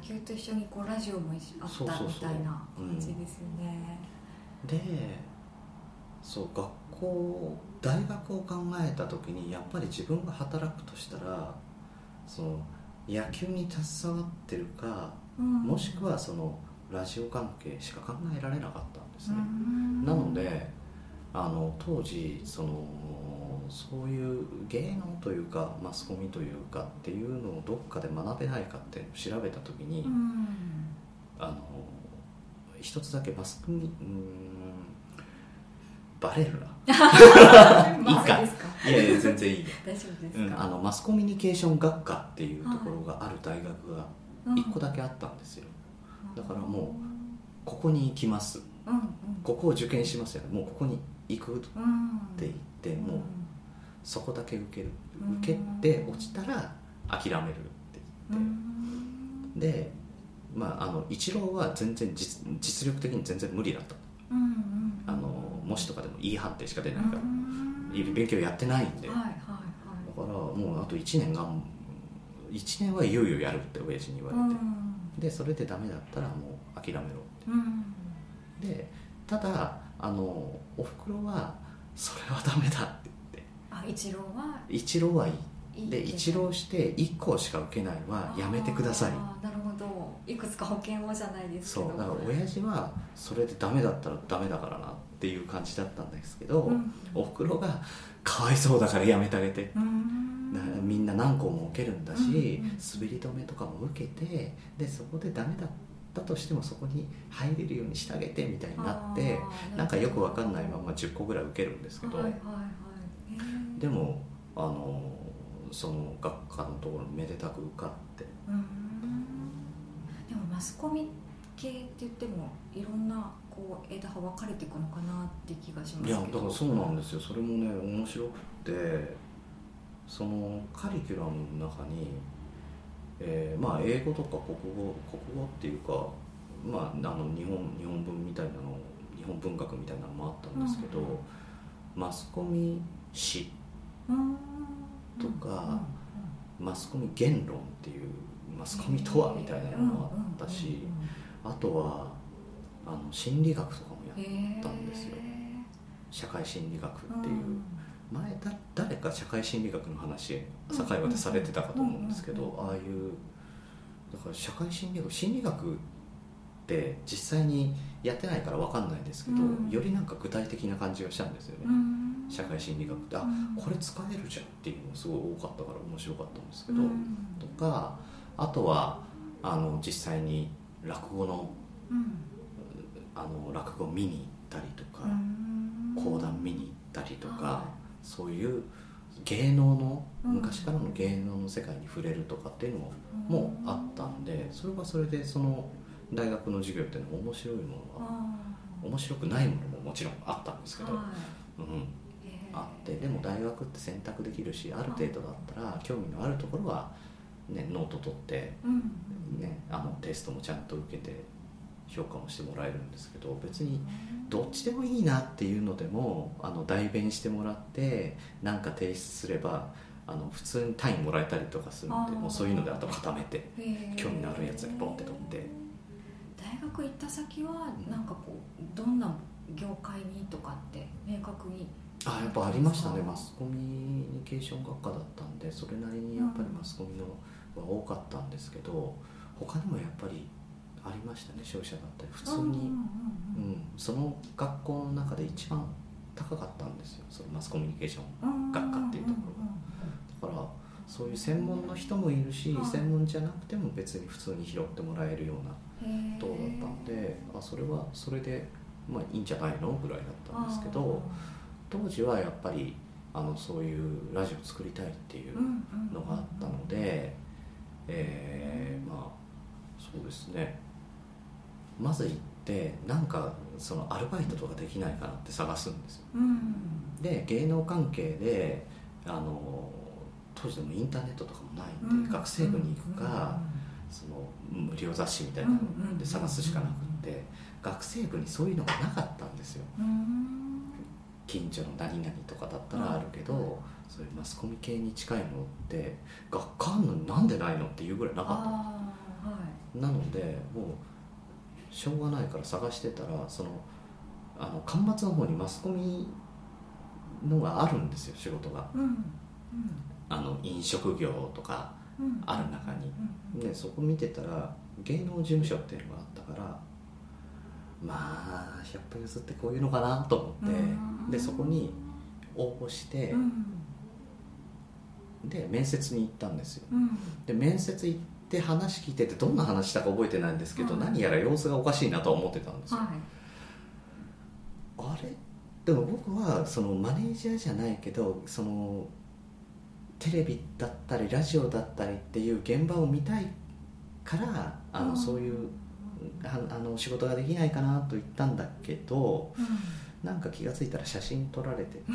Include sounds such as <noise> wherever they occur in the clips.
野球と一緒にこうラジオもあったみたいな感じですよね。でそう学校大学を考えた時にやっぱり自分が働くとしたらその野球に携わってるか、うん、もしくはそのラジオ関係しか考えられなかったんですね、なのであの当時そのそういう芸能というかマスコミというかっていうのをどっかで学べないかって調べた時に、うん、あの一つだけマスコミうんバレるな。<laughs> いいか？いやいや全然いい大丈夫ですうん、あのマスコミュニケーション学科っていうところがある大学が1個だけあったんですよ、だからもうここに行きます、うんうん、ここを受験しますよ。ねもうここに行くって言って、もうそこだけ受ける。受けて落ちたら諦めるって言って、でまああの一郎は全然実実力的に全然無理だった、あの模試とかでも E 判定しか出ないから。勉強やってないんで、はいはいはい、だからもうあと1年が1年はいよいよやるって親父に言われて、でそれでダメだったらもう諦めろって、でただあのおふくろはそれはダメだ一郎は一郎はいい。で一浪して1校しか受けないはやめてください。なるほど。いくつか保険をじゃないですけど。そうだから親父はそれでダメだったらダメだからなっていう感じだったんですけど、うん、おふくろがかわいそうだからやめてあげて、みんな何校も受けるんだし、うん、滑り止めとかも受けてでそこでダメだったとしてもそこに入れるようにしてあげてみたいになってなんかよく分かんないまま10個ぐらい受けるんですけど、はいはいはい、でもあのその学科のところにめでたく受かって。でもマスコミ系って言ってもいろんなこう枝葉分かれていくのかなって気がしますいやだからそうなんですよ。それもね面白くてそのカリキュラムの中に、えー、まあ英語とか国語国語っていうかまあ、あの日本日本文みたいなの日本文学みたいなのもあったんですけど、うん、マスコミ史、うんとか、マスコミ言論っていうマスコミとはみたいなのもあったし、あとはあの心理学とかもやったんですよ。社会心理学っていう。前だ誰か社会心理学の話境までされてたかと思うんですけどああいうだから社会心理学心理学って実際にやってないから分かんないですけど、よりなんか具体的な感じがしたんですよね、社会心理学ってあ、これ使えるじゃんっていうのがすごい多かったから面白かったんですけど、とかあとはあの実際に落語の,、あの落語見に行ったりとか、講談見に行ったりとか、そういう芸能の昔からの芸能の世界に触れるとかっていうのももあったんでそれはそれでその大学の授業っていうのは面白いものは面白くないものももちろんあったんですけど、うん、あってでも大学って選択できるしあ。る程度だったら興味のあるところは、ね、ノート取って、ね、あのテストもちゃんと受けて評価もしてもらえるんですけど別にどっちでもいいなっていうのでもあの代弁してもらって何か提出すればあの普通に単位もらえたりとかするのでもうそういうのであと固めて興味のあるやつにポンって取って。大学行った先はなんかこうどんな業界にとかって明確に。あやっぱありましたねマスコミュニケーション学科だったんでそれなりにやっぱりマスコミのは多かったんですけど他にもやっぱりありましたね商社だったり。普通に、うん、うん、その学校の中で一番高かったんですよそのマスコミュニケーション学科っていうところが。だからそういう専門の人もいるし専門じゃなくても別に普通に拾ってもらえるようなとだったんであそれはそれでまあいいんじゃないのぐらいだったんですけど当時はやっぱりあのそういうラジオ作りたいっていうのがあったので、えー、まあそうですね。まず行ってなんかそのアルバイトとかできないかなって探すんですよ、うん、で芸能関係であの当時でもインターネットとかもないんで、うん、学生部に行くか、うん。その無料雑誌みたいなので探すしかなくって学生部にそういうのがなかったんですよ。近所の何々とかだったらあるけどそういうマスコミ系に近いのって学科のになんでないのっていうぐらいなかった、はなのでもうしょうがないから探してたらそのあの端末の方にマスコミのがあるんですよ仕事が。うん。うんあの飲食業とかうん。ある中に。うん。でそこ見てたら芸能事務所っていうのがあったからまあ100歩譲ってこういうのかなと思って。うん。でそこに応募してうん。で面接に行ったんですよ。うん。で面接行って話聞いててどんな話したか覚えてないんですけど、はい。何やら様子がおかしいなとは思ってたんですよ、はい。あれ？でも僕はそのマネージャーじゃないけどそのテレビだったりラジオだったりっていう現場を見たいからあの、うん。そういうああの仕事ができないかなと言ったんだけどなんか気が付いたら写真撮られてて。<laughs>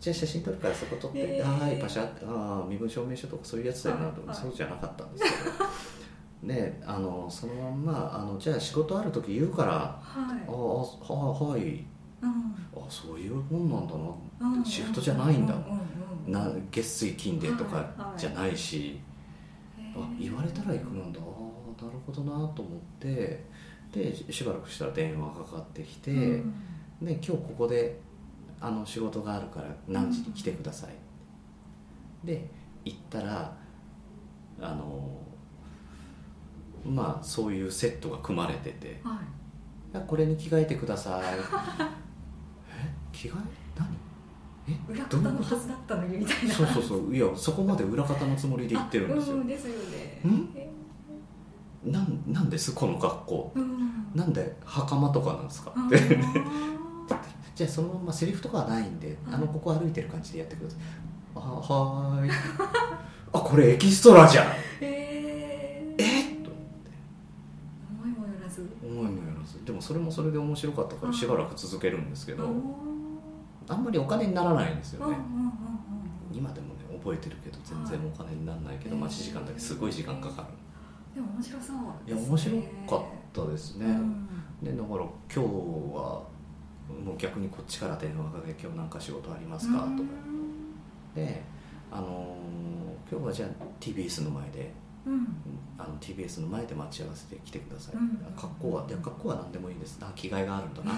じゃあ写真撮るからそこ撮って「へー。あはいパシャああ身分証明書とかそういうやつだよな」と、はそうじゃなかったんですけど。であのそのまんまあの「じゃあ仕事ある時言うから」はい。ああははい。うん。あそういうもんなんだなうん。シフトじゃないんだ。うんうんうんな月水金でとかはいはい。じゃないし、へあー言われたら行くなんだ。ああなるほどなと思って。でししばらくしたら電話がかかってきて、うんで今日ここであの仕事があるから何時に来てください、で行ったらあのまあそういうセットが組まれてて。はい。あこれに着替えてください。<laughs> え？着替え？裏方のはずだったのにみたいな。そうそうそういやそこまで裏方のつもりで言ってるんですよ。あうんですよね。ん？えなんなんですこの格好うん。なんで袴とかなんですか？あって。ー <laughs> じゃあそのままセリフとかはないんであのここ歩いてる感じでやってください。あはーい。<laughs> あこれエキストラじゃん。えー。え？っと思いもよらず。思いもよらず。でもそれもそれで面白かったからしばらく続けるんですけどあんまりお金にならないんですよね。今でもね覚えてるけど全然お金にならないけどはい待ち時間だけすごい時間かかる。でも面白そういや面白かったですね、うん。でだから今日はもう逆にこっちから電話かけて今日なんか仕事ありますか、とか。であのー今日はじゃあ TBS の前でうん。あの TBS の前で待ち合わせて来てください、うん。格好はいや格好は何でもいいです。あ着替えがあるんだな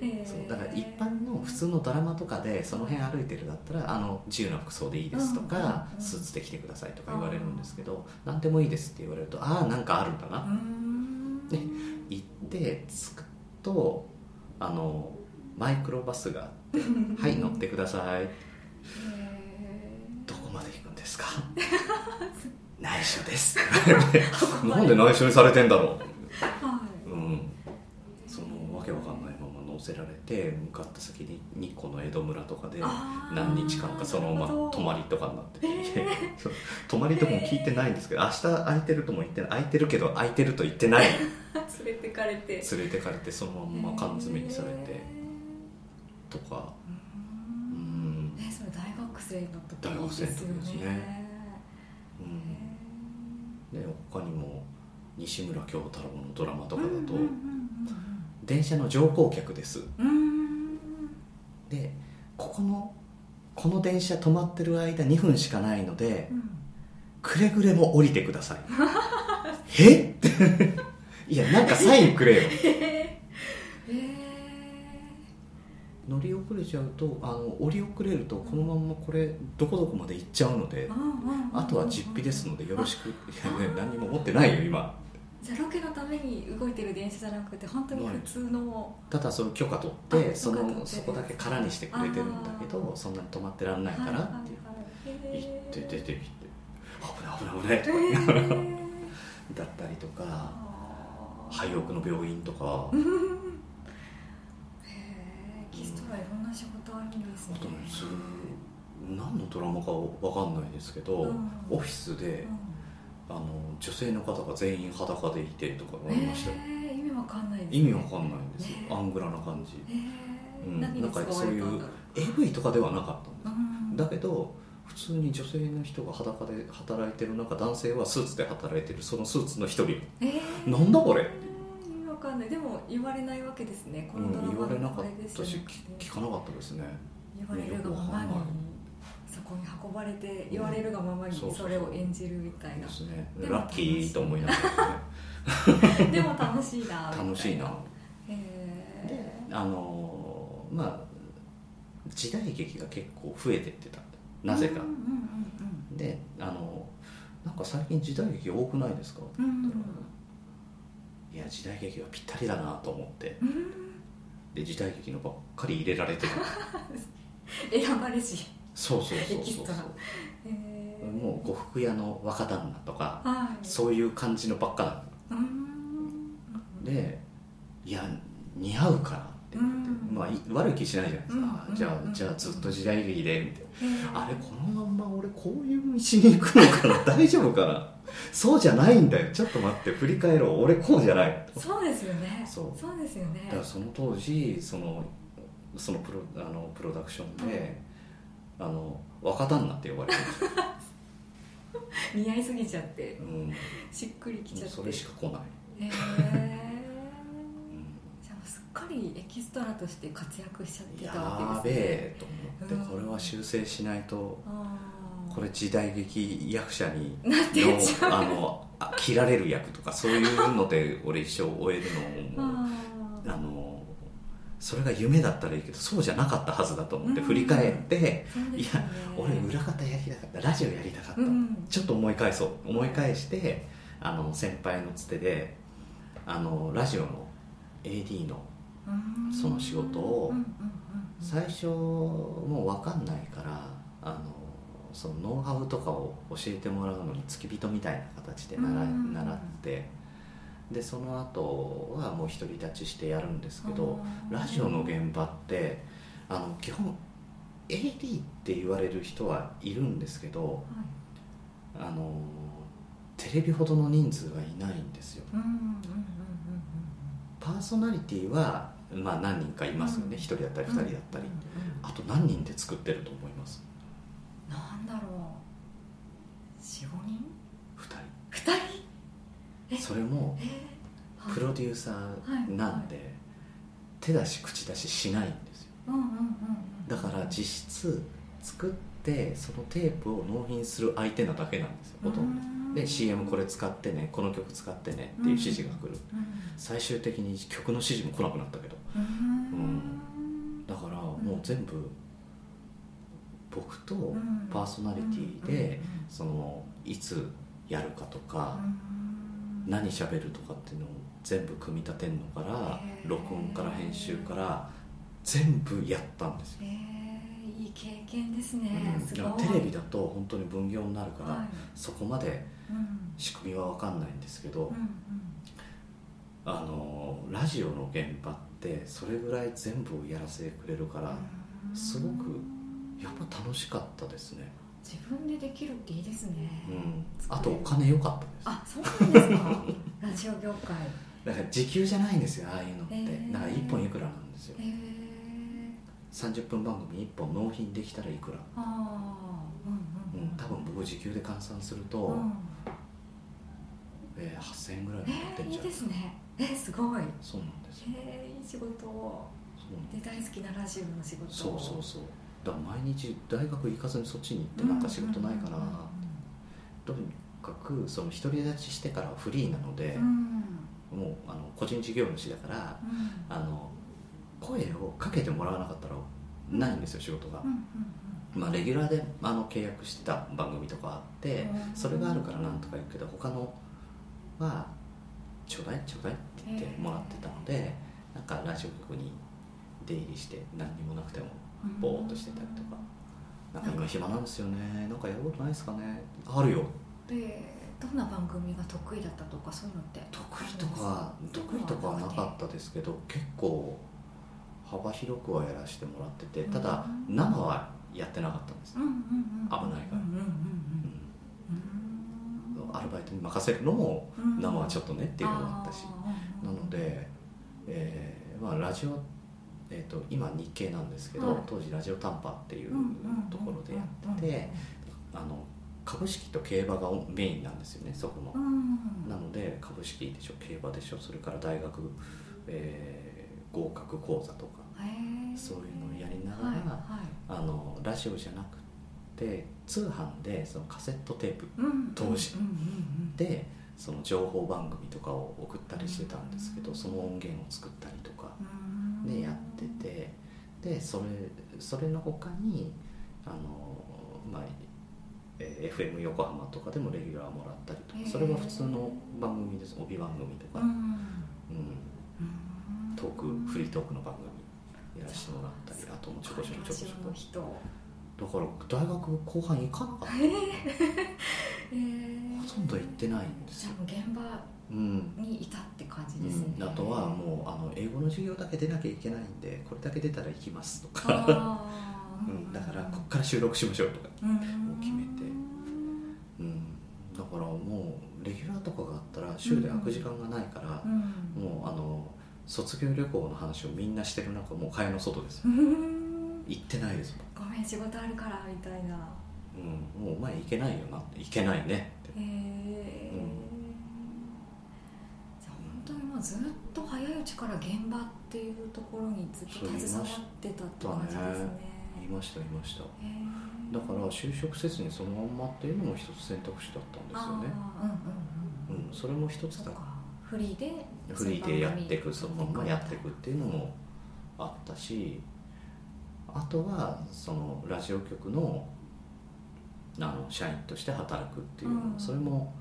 えーそうだから一般の普通のドラマとかでその辺歩いてるだったらあの自由な服装でいいですとか、スーツで来てくださいとか言われるんですけど、何でもいいですって言われるとああなんかあるんだな、で行って着くとあのマイクロバスがあって「<laughs> はい乗ってください」へどこまで行くんですか？<laughs> 内緒です。<laughs> ーなんで内緒にされてんだろはううんそのわけわかんないまま乗せられて向かった先に日光の江戸村とかで何日間かそのまま泊まりとかになってて、へそう。泊まりとかも聞いてないんですけど明日空いてるとも言ってない。空いてるけど空いてると言ってない。<laughs> 連れてかれて。連れてかれてそのまま缶詰にされてとか。ううん。んねそれ大学生の時大学生の時ですよですね。うん。で他にも西村京太郎のドラマとかだと、電車の乗降客です。でここのこの電車止まってる間2分しかないのでうん。くれぐれも降りてください。<laughs> え？っ <laughs> ていやなんかサインくれよ。<laughs> へー。へ乗り遅れちゃうとあの降り遅れるとこのまんまこれどこどこまで行っちゃうのでーうんうんうんあとは実費ですのでよろしく。いやね何も持ってないよ今じゃあロケのために動いてる電車じゃなくて本当に普通の。ただその許可取ってあそのそこだけ空にしてくれてるんだけどそんなに止まってらんないからっていう。行って出てきて危ない危ない危ない。とか言いながらだったりとか廃屋の病院とか。へえエキストラいろんな仕事あるんですね。あとねす何のドラマかわかんないですけど、うん。オフィスであの女性の方が全員裸でいてとかうんありましたえ意味わかんないですね。意味わかんないんですよ、ね。アングラな感じ。へえうん。何に使われたんだろう。なんか AV とかではなかったんですうん。だけど普通に女性の人が裸で働いてる中男性はスーツで働いてるそのスーツの一人えー。なんだこれ？意味わかんない。でも言われないわけですね。こうんのドラマ言われなかったし聞聞かなかったですね。言われるがままにそこに運ばれて言われるがままにそうそうそうそれを演じるみたいな。ですねラッキーと思いながらね。でも楽しいな楽しいな。へえあのまあ時代劇が結構増えてってた。なぜか。うんうんであのなんか最近時代劇多くないですか？うんうんうん。いや時代劇はぴったりだなと思って。うん。で時代劇のばっかり入れられてる。<laughs> 選ばれしそうそうそうそうえもう呉服屋の若旦那とかはい。そういう感じのばっかだうん。でいや似合うからって言って、うん。まあい悪い気しないじゃないですか、うんじゃうんあじゃあずっと時代劇でみたいなあれこのまんま俺こういう道に行くのかな？大丈夫かな？そうじゃないんだよ。ちょっと待って振り返ろう。俺こうじゃない。そうですよね。そう。そうですよね。だからその当時そのそのプロあのプロダクションで、あの若旦那って呼ばれてるんですよ、<laughs> 似合いすぎちゃってうん、しっくりきちゃって。それしか来ない、へえうん。じゃあすっかりエキストラとして活躍しちゃってたやわーべけですね。えと思ってこれは修正しないとあー。これ時代劇役者になってっちゃう。のあのあ切られる役とかそういうので俺一生終えるのも <laughs> あー。あのそれが夢だったらいいけどそうじゃなかったはずだと思ってうん。振り返って、いや俺裏方やりたかったラジオやりたかった、うん。ちょっと思い返そう。思い返してあの先輩のつてであのラジオの AD のうん。その仕事を最初もう分かんないからあのそのノウハウとかを教えてもらうのに付き人みたいな形で習習ってでその後はもう独り立ちしてやるんですけどうんラジオの現場ってあの基本 AD って言われる人はいるんですけどはい。あのテレビほどの人数はいないんですよ。パーソナリティはまあ何人かいますよね、うん。1人だったり2うん人だったり、あと何人で作ってると思います？なんだろう45人2 2人え人それもえープロデューサーなんで、手出し口出ししないんですよ。だから実質作ってそのテープを納品する相手なだけなんですよほとんうん。どで CM これ使ってねこの曲使ってねっていう指示が来る。うん。最終的に曲の指示も来なくなったけど。うん。だからもう全部僕とうん。パーソナリティでそのいつやるかとかうん何喋るとかっていうのを全部組み立てるのから録音から編集から全部やったんですよ、えー、いい経験ですね、うん。すごい。テレビだと本当に分業になるから、はい。そこまでうん。仕組みは分かんないんですけど、うん。あのラジオの現場ってそれぐらい全部をやらせてくれるから、うん。すごくやっぱ楽しかったですね、自分でできるっていいですね、うん、あとお金良かったです。あそうなんですか。<laughs> ラジオ業界。だから時給じゃないんですよああいうのって、へー。だから1本いくらなんですよ。へえ30分番組1本納品できたらいくら、ああうんうんうん、多分僕時給で換算すると、うん。えー8000円ぐらいになってえー、いいんじゃないですね。えすごい。そうなんですよ。えー、いい仕事で大好きなラジオの仕事そうそうそうだから毎日大学行かずにそっちに行ってなんか仕事ないかな、とにかくその独り立ちしてからはフリーなのでもうあの個人事業主だからうん。あの声をかけてもらわなかったらないんですよ仕事が。まあ、レギュラーであの契約してた番組とかあってうんそれがあるからなんとか言うけど他のはちょうだいちょうだいって言ってもらってたのでなんかラジオ局に出入りして何にもなくてもうんぼーっとしてたりとか。なんか今暇なんですよね。なんかやることないですかね。あるよ。でどんな番組が得意だったとかそういうのって。得意とか得意とかはなかったですけど結構幅広くはやらせてもらっててただうん生はやってなかったんです。うんうんうん。危ないから。アルバイトに任せるのもうん。生はちょっとねっていうのもあったし。なので、えーまあ、ラジオ、えー、と今日経なんですけど、はい。当時ラジオ短波っていうところでやっててあの株式と競馬がメインなんですよねそこの。う。んなので株式でしょ競馬でしょそれから大学、えー合格講座とかそういうのをやりながら、はいはい。あのラジオじゃなくで通販でそのカセットテープうん当時でその情報番組とかを送ったりしてたんですけどうんその音源を作ったりとか。うんでやっててでそれそれの他にあの、まあえー FM 横浜とかでもレギュラーもらったりとへー。かそれは普通の番組です。帯番組とか、うん。うん、うんトークフリートークの番組やらせてもらったりあともちょこちょこちょこちょこ。だから大学後半行かなかっえー。たほとんど行ってないんですよ。じゃあもう現場うんにいたって感じですね、うん、あとはもうあの英語の授業だけ出なきゃいけないんでこれだけ出たら行きますとか、<laughs> うん、だからこっから収録しましょうとか、うん。決めて。うん、だからもうレギュラーとかがあったら週で空く時間がないからう、ん。もうあの卒業旅行の話をみんなしてる中もう蚊帳の外です行ってないですごめん仕事あるからみたいな。もん、うん、もうお前行けないよなって。行けないね。ってへえ、じゃあ本当にもうずっと早いうちから現場っていうところにずっと携わってたって感じですね。言いました言いました。だから就職せずにそのまんまっていうのも一つ選択肢だったんですよね。うんうんうん。うん、それも一つだ。そっか。フリーでフリーでやっていくそのままやっていくっていうのもあったしあとはそのラジオ局のあの社員として働くっていううん。それも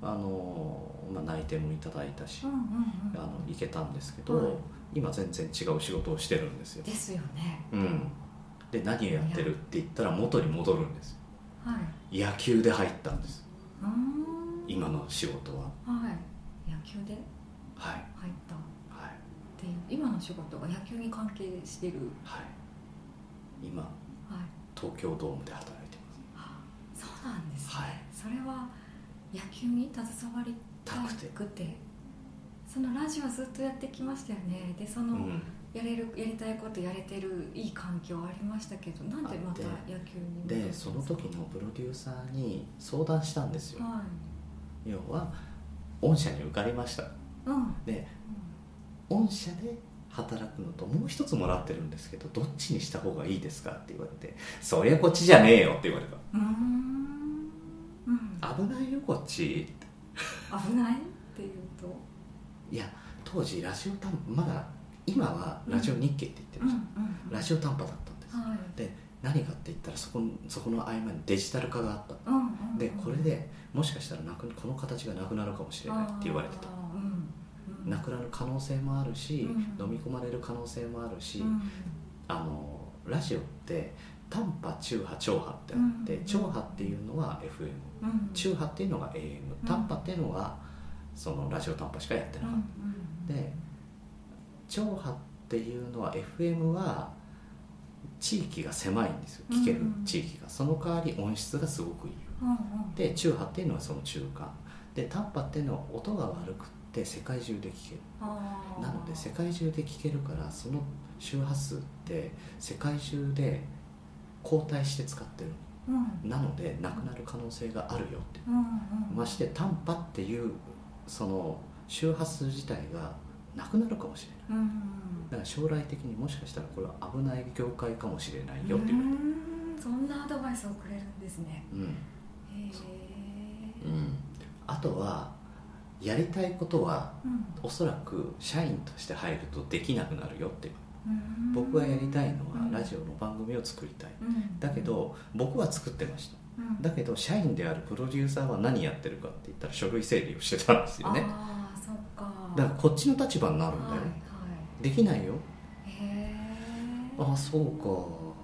あの、まあ、内定もいただいたし、うんうんうん。あの行けたんですけど、はい。今全然違う仕事をしてるんですよ、ですよね。うん、で何をやってるって言ったら元に戻るんです。よはい。野球で入ったんです。今の仕事は。はい。野球で？はい。入った。っはい。ていう今の仕事が野球に関係してる。はい。今はい。東京ドームで働いてなんですね、はい。それは野球に携わりたくて。そのラジオずっとやってきましたよね。でその、うん。やれるやりたいことやれてるいい環境ありましたけどなんでまたあ野球にですその時のプロデューサーに相談したんですよ。は要は御社に受かりました。いうん。で御社で働くのともう一つもらってるんですけどどっちにした方がいいですかって言われてそりゃこっちじゃねえよって言われた。うん危ないよこっち。危ないっていうと？いや当時ラジオ短まだ今はラジオ日経って言ってるじゃん、うんラジオ短波だったんです、はい。で何かって言ったらそこそこの合間にデジタル化があった。うんうんうん。でこれでもしかしたらなくこの形がなくなるかもしれないって言われてた。うんうん。なくなる可能性もあるし、うん。飲み込まれる可能性もあるし、うん。あのラジオって短波中波長波ってあって、うん。長波っていうのは FM うん。中波っていうのが AM うん。短波っていうのがそのラジオ短波しかやってなかっうんた、で長波っていうのは FM は地域が狭いんですよ。聞けるうん地域が。その代わり音質がすごくいい。で中波っていうのはその中間。で短波っていうのは音が悪くって世界中で聞ける。なので世界中で聞けるからその周波数って世界中で交代して使ってる。うん。なのでなくなる可能性があるよって。うんうんまして短波っていうその周波数自体がなくなるかもしれない。うんだから将来的にもしかしたらこれは危ない業界かもしれないよって言われてうんそんなアドバイスをくれるんですね。うん、へえうん、あとはやりたいことはうん。おそらく社員として入るとできなくなるよってう。ん僕がやりたいのはうん。ラジオの番組を作りたい。うん。だけど僕は作ってました。うん。だけど社員であるプロデューサーは何やってるかって言ったら書類整理をしてたんですよね。ああそっか。だからこっちの立場になるんだよ、はいはできないよ。いへえあそう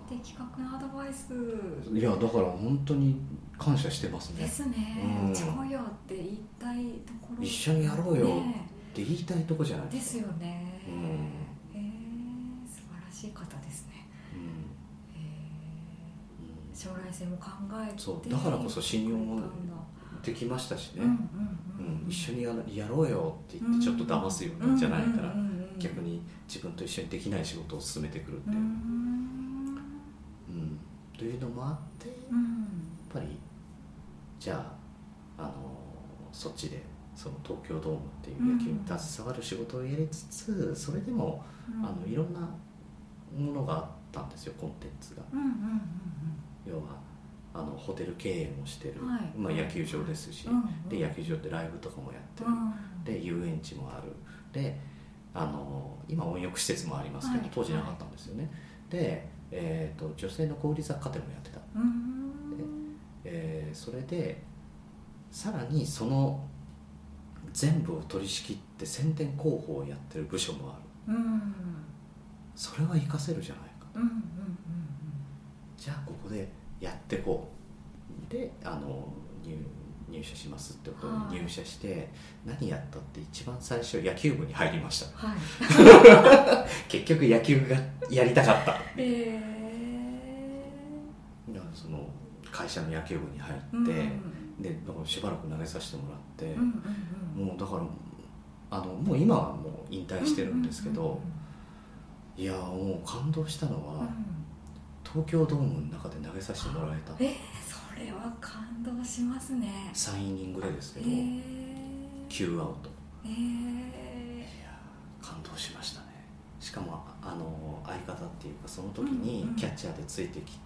的確なアドバイス。かいやだから本当に感謝してますね。ですね。うん。自己用って言いたいところ。一緒にやろうよねって言いたいとこじゃないですよね。うんしい方ですね。うん。へえうん将来性も考えてそうだからこそ信用もできましたしね、うんうんううん。ん。一緒にやろうよって言ってちょっと騙すようなん。じゃないから、うんうんうんうん。逆に自分と一緒にできない仕事を進めてくるってういう、うん。んというのもあってやっうんぱりじゃあ、あのそっちでその東京ドームっていう野球に携わる仕事をやりつつそれでも、あのいろんなものがあったんですよコンテンツが。うんうんうん要はあのホテル経営もしてる、はい。まあ、野球場ですし、うんで野球場ってライブとかもやってる、うんで遊園地もある。であの今温浴施設もありますけど、はい。当時なかったんですよね、で、えー、と女性の小売雑貨店もやってた、うん。えーそれでさらにその全部を取り仕切って宣伝広報をやってる部署もある。うんそれは活かせるじゃないか。うんうんじゃあここでやってこう。であの入入社しますってことはい。に入社して、何やったって一番最初野球部に入りました。はい。<laughs> 結局野球がやりたかった。えだからその会社の野球部に入って、ーうんでだからしばらく投げさせてもらって、うんうんうん。もうだからあのもう今はもう引退してるんですけど、いやもう感動したのは、うん。うんうん東京ドームの中で投げさせてもらえた。えー、それは感動しますね。3イニングでですけど、えー、9アウト。えいや感動しましたね。しかもあの相方っていうかその時にうんうん。キャッチャーでついてき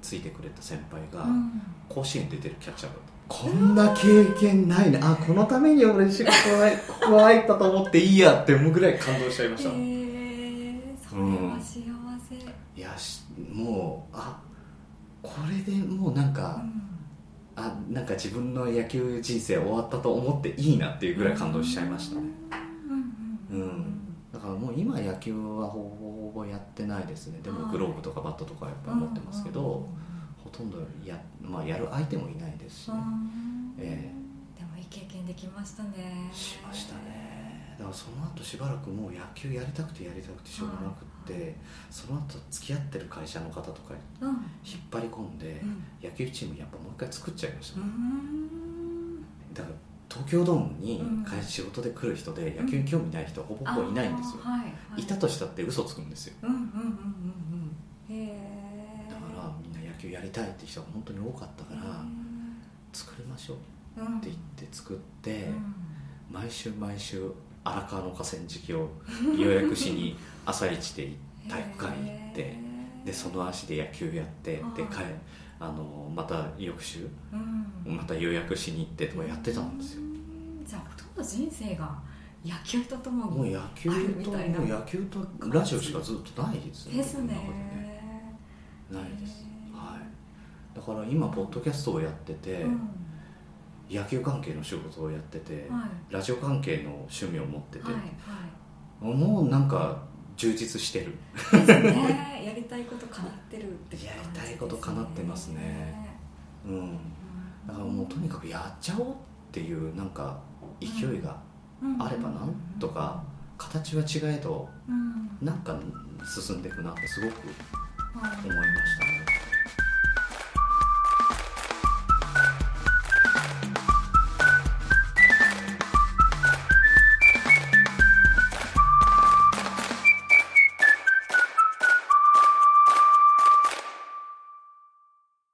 ついてくれた先輩がーうん。甲子園出てるキャッチャーだった。こんな経験ないね。あこのために俺仕事はここ入ったと思っていいやって思うぐらい感動しちゃいました、えー、は幸せ、いやしもうあこれでもうなんか、あなんか自分の野球人生終わったと思っていいなっていうぐらい感動しちゃいましたね。うんうんうん。だからもう今野球はほぼほぼやってないですね。でもはいグローブとかバットとかやっぱり持ってますけど、ほとんどや,、まあ、やる相手もいないですしね、え。でもいい経験できましたね。しましたねだからその後しばらくもう野球やりたくてやりたくてしょうがなくって、その後付き合ってる会社の方とかうん。引っ張り込んで、うん。野球チームやっぱもう一回作っちゃいましたうね、ん。だから東京ドームにうん。会仕事で来る人で野球に興味ない人はほぼほぼいないんですよ、はい。はい。いたとしたって嘘つくんですよ。うん。うん。うん。うん。うん。へえだからみんな野球やりたいって人が本当に多かったから、作りましょううんって言って作って、うん。毎週毎週荒川の河川敷を予約しに朝一で体育館に行ってでその足で野球やってはいで帰あのまた翌週うん。また予約しに行ってとかやってたんですよ。じゃあほとんど人生が野球とともにもう野球あるみとたいな。もう野球とラジオしかずっとないですねです僕の中でね。ないです。はい。だから今ポッドキャストをやってて、うん野球関係の仕事をやってて、はい。ラジオ関係の趣味を持ってて、はいはもうなんか充実してる。いですね。やりたいこと叶ってるって感じやりたいこと叶ってますね。うん。うん。だからもうとにかくやっちゃおうっていうなんか勢いがあればなんとか形は違えどうん。なんか進んでいくなってすごくはい。思いましたね